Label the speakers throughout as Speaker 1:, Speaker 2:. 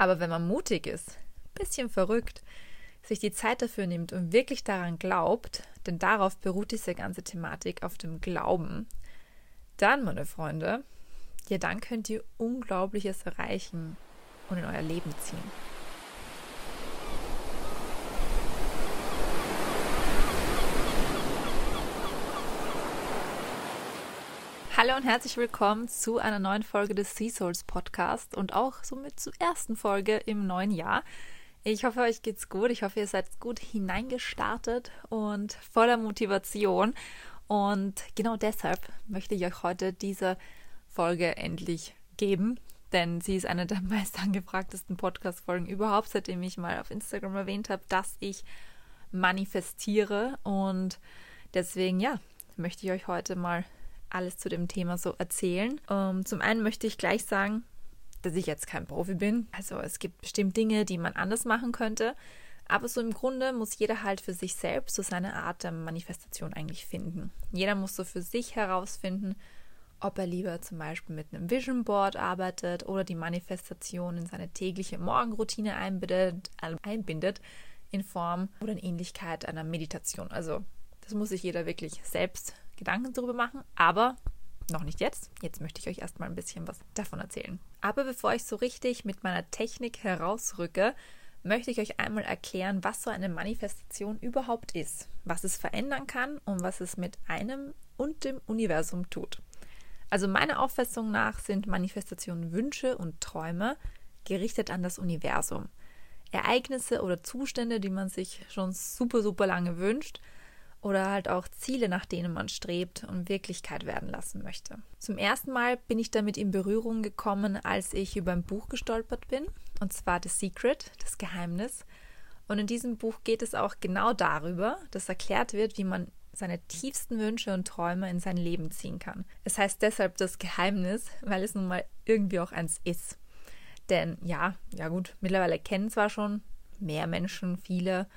Speaker 1: Aber wenn man mutig ist, bisschen verrückt, sich die Zeit dafür nimmt und wirklich daran glaubt, denn darauf beruht diese ganze Thematik auf dem Glauben, dann, meine Freunde, ja, dann könnt ihr Unglaubliches erreichen und in euer Leben ziehen. Hallo und herzlich willkommen zu einer neuen Folge des Sea Souls Podcast und auch somit zur ersten Folge im neuen Jahr. Ich hoffe, euch geht's gut. Ich hoffe, ihr seid gut hineingestartet und voller Motivation. Und genau deshalb möchte ich euch heute diese Folge endlich geben, denn sie ist eine der meist angefragtesten Podcast-Folgen überhaupt, seitdem ich mal auf Instagram erwähnt habe, dass ich manifestiere. Und deswegen, ja, möchte ich euch heute mal alles zu dem Thema so erzählen. Um, ähm, zum einen möchte ich gleich sagen, dass ich jetzt kein Profi bin. Also es gibt bestimmt Dinge, die man anders machen könnte. Aber so im Grunde muss jeder halt für sich selbst so seine Art der Manifestation eigentlich finden. Jeder muss so für sich herausfinden, ob er lieber zum Beispiel mit einem Vision Board arbeitet oder die Manifestation in seine tägliche Morgenroutine einbindet, einbindet in Form oder in Ähnlichkeit einer Meditation. Also das muss sich jeder wirklich selbst Gedanken darüber machen, aber noch nicht jetzt. Jetzt möchte ich euch erstmal ein bisschen was davon erzählen. Aber bevor ich so richtig mit meiner Technik herausrücke, möchte ich euch einmal erklären, was so eine Manifestation überhaupt ist, was es verändern kann und was es mit einem und dem Universum tut. Also meiner Auffassung nach sind Manifestationen Wünsche und Träume gerichtet an das Universum. Ereignisse oder Zustände, die man sich schon super, super lange wünscht oder halt auch Ziele, nach denen man strebt und Wirklichkeit werden lassen möchte. Zum ersten Mal bin ich damit in Berührung gekommen, als ich über ein Buch gestolpert bin, und zwar The Secret, das Geheimnis. Und in diesem Buch geht es auch genau darüber, dass erklärt wird, wie man seine tiefsten Wünsche und Träume in sein Leben ziehen kann. Es heißt deshalb das Geheimnis, weil es nun mal irgendwie auch eins ist. Denn ja, ja gut, mittlerweile kennen zwar schon mehr Menschen, viele,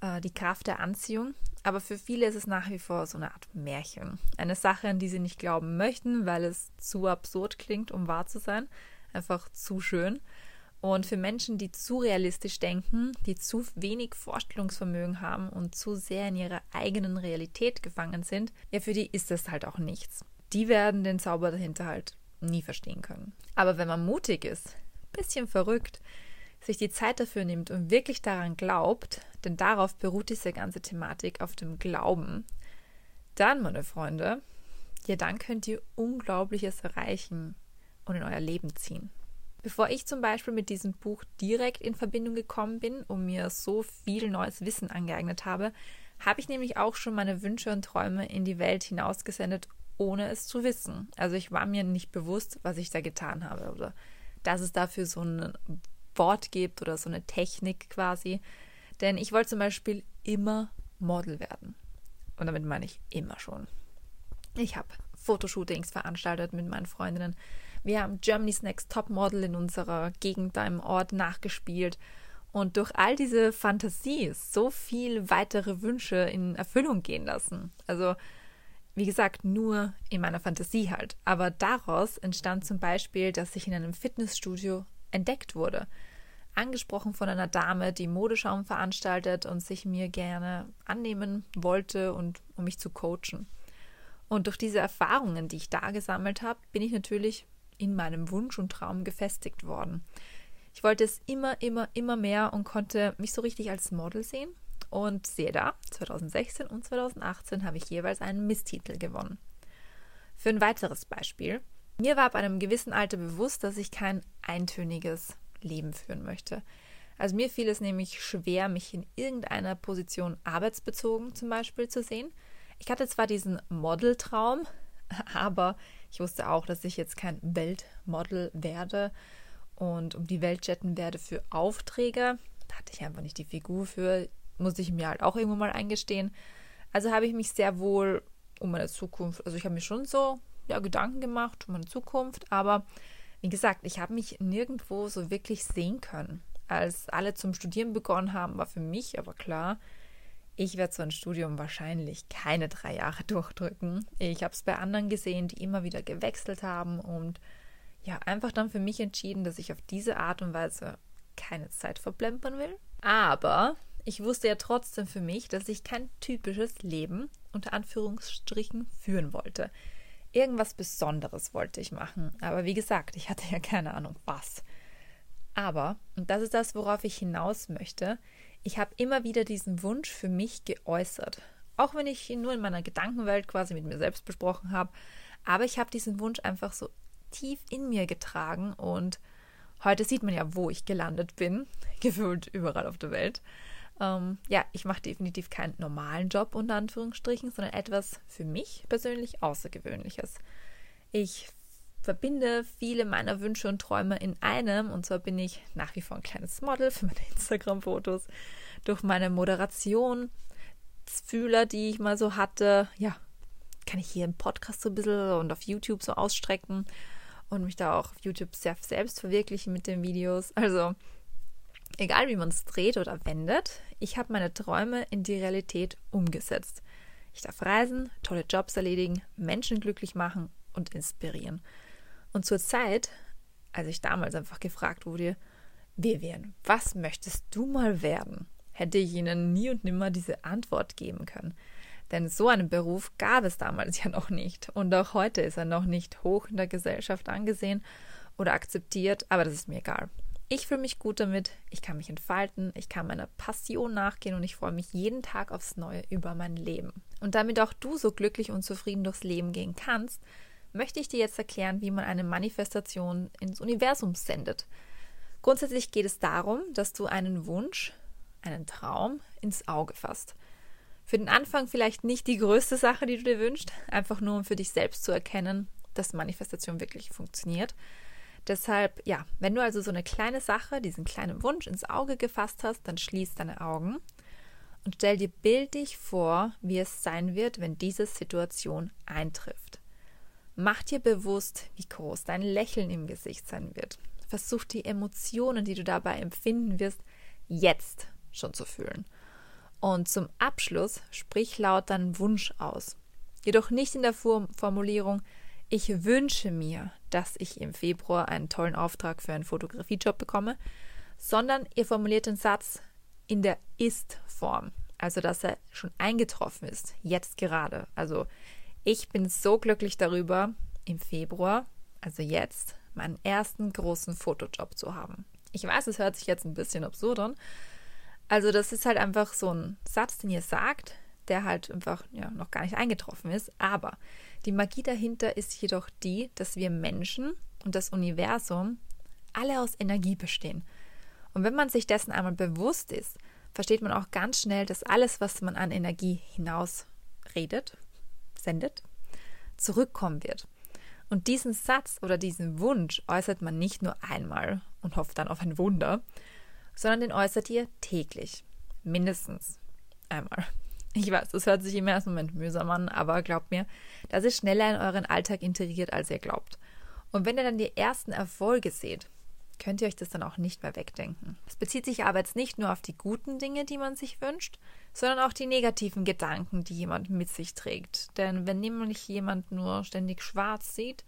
Speaker 1: äh, die Kraft der Anziehung, aber für viele ist es nach wie vor so eine Art Märchen. Eine Sache, an die sie nicht glauben möchten, weil es zu absurd klingt, um wahr zu sein. Einfach zu schön. Und für Menschen, die zu realistisch denken, die zu wenig Vorstellungsvermögen haben und zu sehr in ihrer eigenen Realität gefangen sind, ja, für die ist das halt auch nichts. Die werden den Zauber dahinter halt nie verstehen können. Aber wenn man mutig ist, bisschen verrückt, sich die Zeit dafür nimmt und wirklich daran glaubt, denn darauf beruht diese ganze Thematik auf dem Glauben, dann, meine Freunde, ja, dann könnt ihr Unglaubliches erreichen und in euer Leben ziehen. Bevor ich zum Beispiel mit diesem Buch direkt in Verbindung gekommen bin und mir so viel neues Wissen angeeignet habe, habe ich nämlich auch schon meine Wünsche und Träume in die Welt hinausgesendet, ohne es zu wissen. Also ich war mir nicht bewusst, was ich da getan habe oder dass es dafür so ein Wort gibt oder so eine Technik quasi. Denn ich wollte zum Beispiel immer Model werden. Und damit meine ich immer schon. Ich habe Fotoshootings veranstaltet mit meinen Freundinnen. Wir haben Germany's Next Top Model in unserer Gegend da im Ort nachgespielt. Und durch all diese Fantasie so viel weitere Wünsche in Erfüllung gehen lassen. Also, wie gesagt, nur in meiner Fantasie halt. Aber daraus entstand zum Beispiel, dass ich in einem Fitnessstudio entdeckt wurde. Angesprochen von einer Dame, die Modeschaum veranstaltet und sich mir gerne annehmen wollte und um mich zu coachen. Und durch diese Erfahrungen, die ich da gesammelt habe, bin ich natürlich in meinem Wunsch und Traum gefestigt worden. Ich wollte es immer, immer, immer mehr und konnte mich so richtig als Model sehen. Und sehe da, 2016 und 2018 habe ich jeweils einen Misstitel gewonnen. Für ein weiteres Beispiel. Mir war ab einem gewissen Alter bewusst, dass ich kein eintöniges Leben führen möchte. Also mir fiel es nämlich schwer, mich in irgendeiner Position arbeitsbezogen zum Beispiel zu sehen. Ich hatte zwar diesen Modeltraum, aber ich wusste auch, dass ich jetzt kein Weltmodel werde und um die Welt jetten werde für Aufträge. Da hatte ich einfach nicht die Figur für, musste ich mir halt auch irgendwo mal eingestehen. Also habe ich mich sehr wohl um meine Zukunft, also ich habe mir schon so ja, Gedanken gemacht um meine Zukunft, aber wie gesagt, ich habe mich nirgendwo so wirklich sehen können. Als alle zum Studieren begonnen haben, war für mich aber klar, ich werde so ein Studium wahrscheinlich keine drei Jahre durchdrücken. Ich habe es bei anderen gesehen, die immer wieder gewechselt haben und ja, einfach dann für mich entschieden, dass ich auf diese Art und Weise keine Zeit verplempern will. Aber ich wusste ja trotzdem für mich, dass ich kein typisches Leben unter Anführungsstrichen führen wollte. Irgendwas Besonderes wollte ich machen. Aber wie gesagt, ich hatte ja keine Ahnung was. Aber, und das ist das, worauf ich hinaus möchte, ich habe immer wieder diesen Wunsch für mich geäußert. Auch wenn ich ihn nur in meiner Gedankenwelt quasi mit mir selbst besprochen habe. Aber ich habe diesen Wunsch einfach so tief in mir getragen und heute sieht man ja, wo ich gelandet bin, gefühlt überall auf der Welt. Ähm, ja, ich mache definitiv keinen normalen Job unter Anführungsstrichen, sondern etwas für mich persönlich Außergewöhnliches. Ich verbinde viele meiner Wünsche und Träume in einem. Und zwar bin ich nach wie vor ein kleines Model für meine Instagram-Fotos. Durch meine Moderation, Fühler, die ich mal so hatte, ja, kann ich hier im Podcast so ein bisschen und auf YouTube so ausstrecken und mich da auch auf YouTube selbst verwirklichen mit den Videos. Also, egal wie man es dreht oder wendet, ich habe meine Träume in die Realität umgesetzt. Ich darf reisen, tolle Jobs erledigen, Menschen glücklich machen und inspirieren. Und zur Zeit, als ich damals einfach gefragt wurde, Vivian, was möchtest du mal werden? hätte ich ihnen nie und nimmer diese Antwort geben können. Denn so einen Beruf gab es damals ja noch nicht. Und auch heute ist er noch nicht hoch in der Gesellschaft angesehen oder akzeptiert, aber das ist mir egal. Ich fühle mich gut damit, ich kann mich entfalten, ich kann meiner Passion nachgehen und ich freue mich jeden Tag aufs Neue über mein Leben. Und damit auch du so glücklich und zufrieden durchs Leben gehen kannst, möchte ich dir jetzt erklären, wie man eine Manifestation ins Universum sendet. Grundsätzlich geht es darum, dass du einen Wunsch, einen Traum ins Auge fasst. Für den Anfang vielleicht nicht die größte Sache, die du dir wünschst, einfach nur um für dich selbst zu erkennen, dass Manifestation wirklich funktioniert. Deshalb, ja, wenn du also so eine kleine Sache, diesen kleinen Wunsch ins Auge gefasst hast, dann schließ deine Augen und stell dir bildlich vor, wie es sein wird, wenn diese Situation eintrifft. Mach dir bewusst, wie groß dein Lächeln im Gesicht sein wird. Versuch die Emotionen, die du dabei empfinden wirst, jetzt schon zu fühlen. Und zum Abschluss sprich laut deinen Wunsch aus. Jedoch nicht in der Formulierung, ich wünsche mir, dass ich im Februar einen tollen Auftrag für einen Fotografiejob bekomme, sondern ihr formuliert den Satz in der Ist-Form, also dass er schon eingetroffen ist, jetzt gerade. Also ich bin so glücklich darüber, im Februar, also jetzt, meinen ersten großen Fotojob zu haben. Ich weiß, es hört sich jetzt ein bisschen absurd an. Also, das ist halt einfach so ein Satz, den ihr sagt, der halt einfach ja, noch gar nicht eingetroffen ist. Aber die Magie dahinter ist jedoch die, dass wir Menschen und das Universum alle aus Energie bestehen. Und wenn man sich dessen einmal bewusst ist, versteht man auch ganz schnell, dass alles, was man an Energie hinaus redet, sendet, zurückkommen wird. Und diesen Satz oder diesen Wunsch äußert man nicht nur einmal und hofft dann auf ein Wunder, sondern den äußert ihr täglich. Mindestens einmal. Ich weiß, das hört sich im ersten Moment mühsam an, aber glaubt mir, das ist schneller in euren Alltag integriert, als ihr glaubt. Und wenn ihr dann die ersten Erfolge seht, könnt ihr euch das dann auch nicht mehr wegdenken. Es bezieht sich aber jetzt nicht nur auf die guten Dinge, die man sich wünscht, sondern auch die negativen Gedanken, die jemand mit sich trägt. Denn wenn nämlich jemand nur ständig schwarz sieht,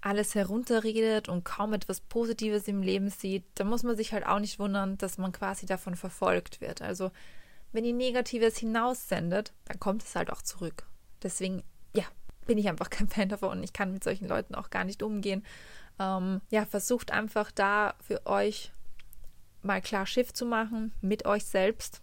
Speaker 1: alles herunterredet und kaum etwas Positives im Leben sieht, dann muss man sich halt auch nicht wundern, dass man quasi davon verfolgt wird. Also wenn ihr Negatives hinaussendet, dann kommt es halt auch zurück. Deswegen, ja, bin ich einfach kein Fan davon und ich kann mit solchen Leuten auch gar nicht umgehen. Ähm, ja, versucht einfach da für euch mal klar Schiff zu machen mit euch selbst.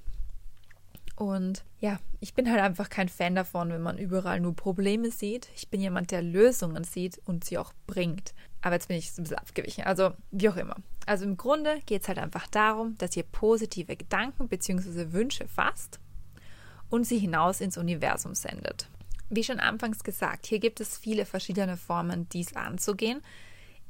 Speaker 1: Und ja, ich bin halt einfach kein Fan davon, wenn man überall nur Probleme sieht. Ich bin jemand, der Lösungen sieht und sie auch bringt. Aber jetzt bin ich ein bisschen abgewichen. Also, wie auch immer. Also im Grunde geht es halt einfach darum, dass ihr positive Gedanken bzw. Wünsche fasst und sie hinaus ins Universum sendet. Wie schon anfangs gesagt, hier gibt es viele verschiedene Formen, dies anzugehen.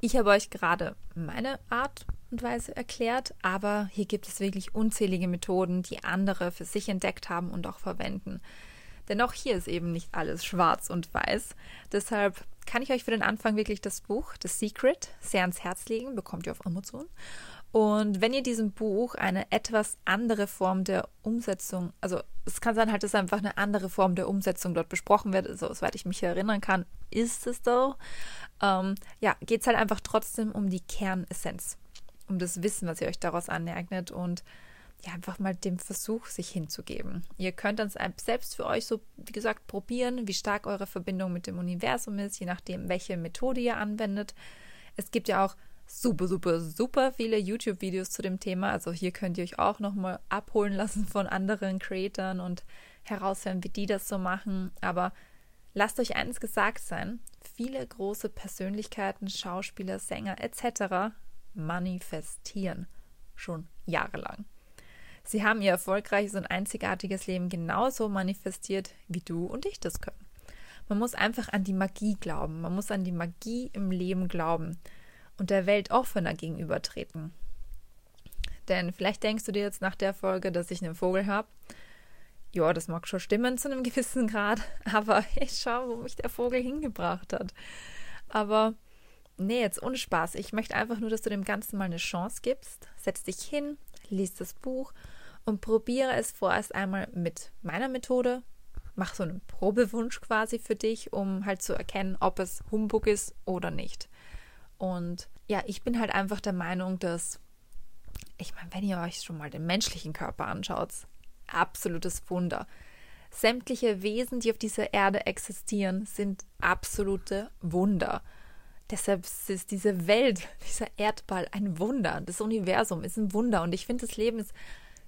Speaker 1: Ich habe euch gerade meine Art und Weise erklärt, aber hier gibt es wirklich unzählige Methoden, die andere für sich entdeckt haben und auch verwenden. Denn auch hier ist eben nicht alles schwarz und weiß. Deshalb kann ich euch für den Anfang wirklich das Buch The Secret sehr ans Herz legen, bekommt ihr auf Amazon. Und wenn ihr diesem Buch eine etwas andere Form der Umsetzung, also es kann sein halt, dass einfach eine andere Form der Umsetzung dort besprochen wird, also soweit ich mich erinnern kann, ist es so. Ähm, ja, geht es halt einfach trotzdem um die Kernessenz. um das Wissen, was ihr euch daraus aneignet und ja, einfach mal dem Versuch, sich hinzugeben. Ihr könnt dann selbst für euch so, wie gesagt, probieren, wie stark eure Verbindung mit dem Universum ist, je nachdem, welche Methode ihr anwendet. Es gibt ja auch super, super, super viele YouTube-Videos zu dem Thema. Also hier könnt ihr euch auch nochmal abholen lassen von anderen Creatoren und heraushören, wie die das so machen. Aber lasst euch eines gesagt sein, viele große Persönlichkeiten, Schauspieler, Sänger etc. manifestieren schon jahrelang. Sie haben ihr erfolgreiches und einzigartiges Leben genauso manifestiert, wie du und ich das können. Man muss einfach an die Magie glauben. Man muss an die Magie im Leben glauben und der Welt offener gegenübertreten. Denn vielleicht denkst du dir jetzt nach der Folge, dass ich einen Vogel habe. Ja, das mag schon stimmen zu einem gewissen Grad, aber ich schau, wo mich der Vogel hingebracht hat. Aber nee, jetzt ohne Spaß. Ich möchte einfach nur, dass du dem Ganzen mal eine Chance gibst. Setz dich hin, liest das Buch und probiere es vorerst einmal mit meiner Methode. Mach so einen Probewunsch quasi für dich, um halt zu erkennen, ob es Humbug ist oder nicht. Und ja, ich bin halt einfach der Meinung, dass, ich meine, wenn ihr euch schon mal den menschlichen Körper anschaut, absolutes Wunder. Sämtliche Wesen, die auf dieser Erde existieren, sind absolute Wunder. Deshalb ist diese Welt, dieser Erdball ein Wunder. Das Universum ist ein Wunder. Und ich finde, das Leben ist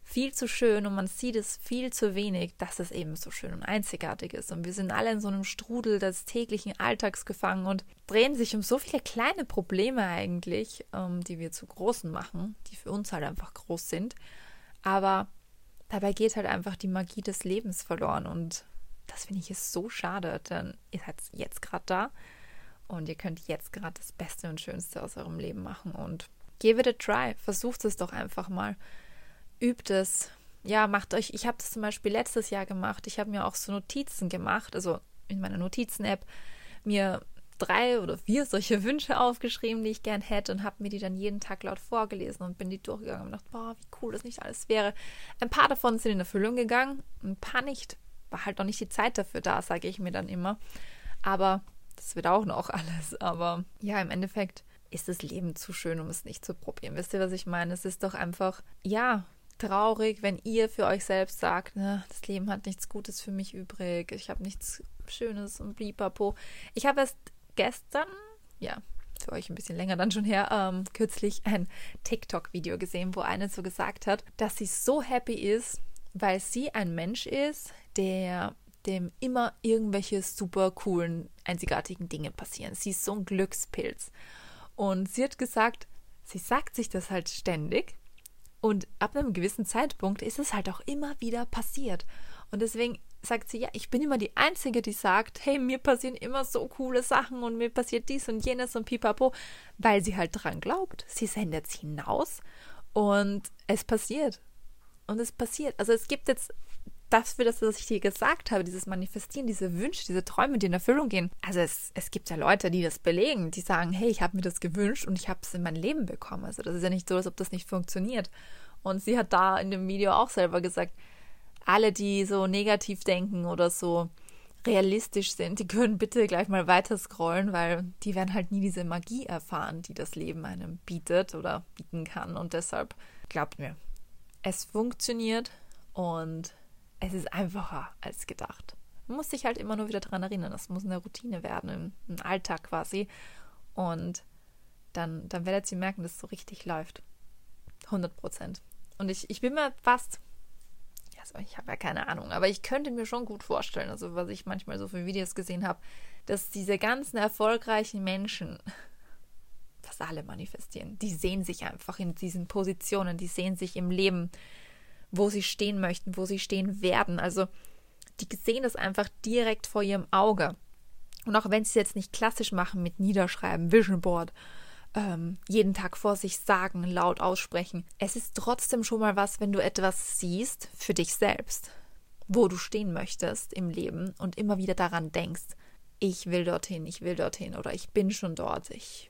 Speaker 1: viel zu schön und man sieht es viel zu wenig, dass es eben so schön und einzigartig ist. Und wir sind alle in so einem Strudel des täglichen Alltags gefangen und drehen sich um so viele kleine Probleme eigentlich, ähm, die wir zu großen machen, die für uns halt einfach groß sind. Aber dabei geht halt einfach die Magie des Lebens verloren und das finde ich ist so schade, denn ihr seid jetzt gerade da und ihr könnt jetzt gerade das Beste und Schönste aus eurem Leben machen und give it a try. Versucht es doch einfach mal übt es. Ja, macht euch, ich habe das zum Beispiel letztes Jahr gemacht. Ich habe mir auch so Notizen gemacht, also in meiner Notizen-App, mir drei oder vier solche Wünsche aufgeschrieben, die ich gern hätte und habe mir die dann jeden Tag laut vorgelesen und bin die durchgegangen und gedacht, boah, wie cool das nicht alles wäre. Ein paar davon sind in Erfüllung gegangen, ein paar nicht. War halt noch nicht die Zeit dafür da, sage ich mir dann immer. Aber das wird auch noch alles. Aber ja, im Endeffekt ist das Leben zu schön, um es nicht zu probieren. Wisst ihr, was ich meine? Es ist doch einfach, ja, traurig, wenn ihr für euch selbst sagt, ne, das Leben hat nichts Gutes für mich übrig, ich habe nichts Schönes und blipapo. Ich habe erst gestern, ja, für euch ein bisschen länger dann schon her, ähm, kürzlich ein TikTok-Video gesehen, wo eine so gesagt hat, dass sie so happy ist, weil sie ein Mensch ist, der dem immer irgendwelche super coolen, einzigartigen Dinge passieren. Sie ist so ein Glückspilz. Und sie hat gesagt, sie sagt sich das halt ständig, und ab einem gewissen Zeitpunkt ist es halt auch immer wieder passiert. Und deswegen sagt sie, ja, ich bin immer die Einzige, die sagt, hey, mir passieren immer so coole Sachen und mir passiert dies und jenes und pipapo, weil sie halt dran glaubt. Sie sendet es hinaus und es passiert. Und es passiert. Also es gibt jetzt das für das, was ich dir gesagt habe, dieses Manifestieren, diese Wünsche, diese Träume, die in Erfüllung gehen. Also es, es gibt ja Leute, die das belegen, die sagen, hey, ich habe mir das gewünscht und ich habe es in mein Leben bekommen. Also das ist ja nicht so, als ob das nicht funktioniert. Und sie hat da in dem Video auch selber gesagt, alle, die so negativ denken oder so realistisch sind, die können bitte gleich mal weiter scrollen, weil die werden halt nie diese Magie erfahren, die das Leben einem bietet oder bieten kann. Und deshalb glaubt mir, es funktioniert und es ist einfacher als gedacht. Man muss sich halt immer nur wieder daran erinnern. Das muss eine Routine werden, im, Alltag quasi. Und dann, dann werdet ihr merken, dass es so richtig läuft. 100 Prozent. Und ich, ich bin mir fast, also ich habe ja keine Ahnung, aber ich könnte mir schon gut vorstellen, also was ich manchmal so für Videos gesehen habe, dass diese ganzen erfolgreichen Menschen, fast alle manifestieren, die sehen sich einfach in diesen Positionen, die sehen sich im Leben wo sie stehen möchten, wo sie stehen werden. Also die sehen das einfach direkt vor ihrem Auge. Und auch wenn sie es jetzt nicht klassisch machen mit Niederschreiben, Vision Board, ähm, jeden Tag vor sich sagen, laut aussprechen, es ist trotzdem schon mal was, wenn du etwas siehst für dich selbst, wo du stehen möchtest im Leben und immer wieder daran denkst, ich will dorthin, ich will dorthin oder ich bin schon dort, ich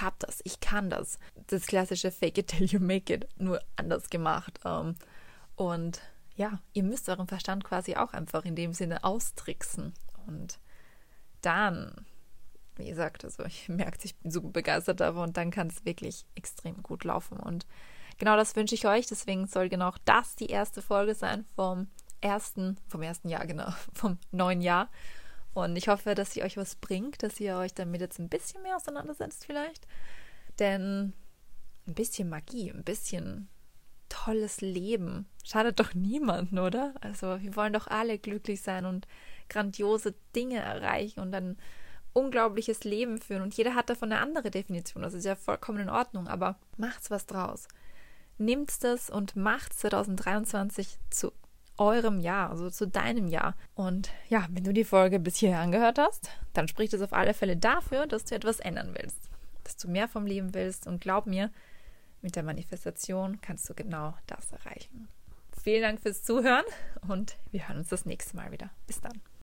Speaker 1: hab das, ich kann das. Das klassische Fake it till you make it, nur anders gemacht. Ähm, und ja, ihr müsst euren Verstand quasi auch einfach in dem Sinne austricksen. Und dann wie gesagt, also ich merke, ich bin super begeistert davon und dann kann es wirklich extrem gut laufen. Und genau das wünsche ich euch. Deswegen soll genau das die erste Folge sein vom ersten, vom ersten Jahr, genau, vom neuen Jahr. Und ich hoffe, dass sie euch was bringt, dass ihr euch damit jetzt ein bisschen mehr auseinandersetzt vielleicht. Denn ein bisschen Magie, ein bisschen tolles Leben schadet doch niemanden, oder? Also wir wollen doch alle glücklich sein und grandiose Dinge erreichen und ein unglaubliches Leben führen. Und jeder hat davon eine andere Definition. Das ist ja vollkommen in Ordnung, aber macht's was draus. Nehmt das und macht 2023 zu eurem Jahr, also zu deinem Jahr. Und ja, wenn du die Folge bis hierher angehört hast, dann spricht es auf alle Fälle dafür, dass du etwas ändern willst, dass du mehr vom Leben willst. Und glaub mir, mit der Manifestation kannst du genau das erreichen. Vielen Dank fürs Zuhören und wir hören uns das nächste Mal wieder. Bis dann.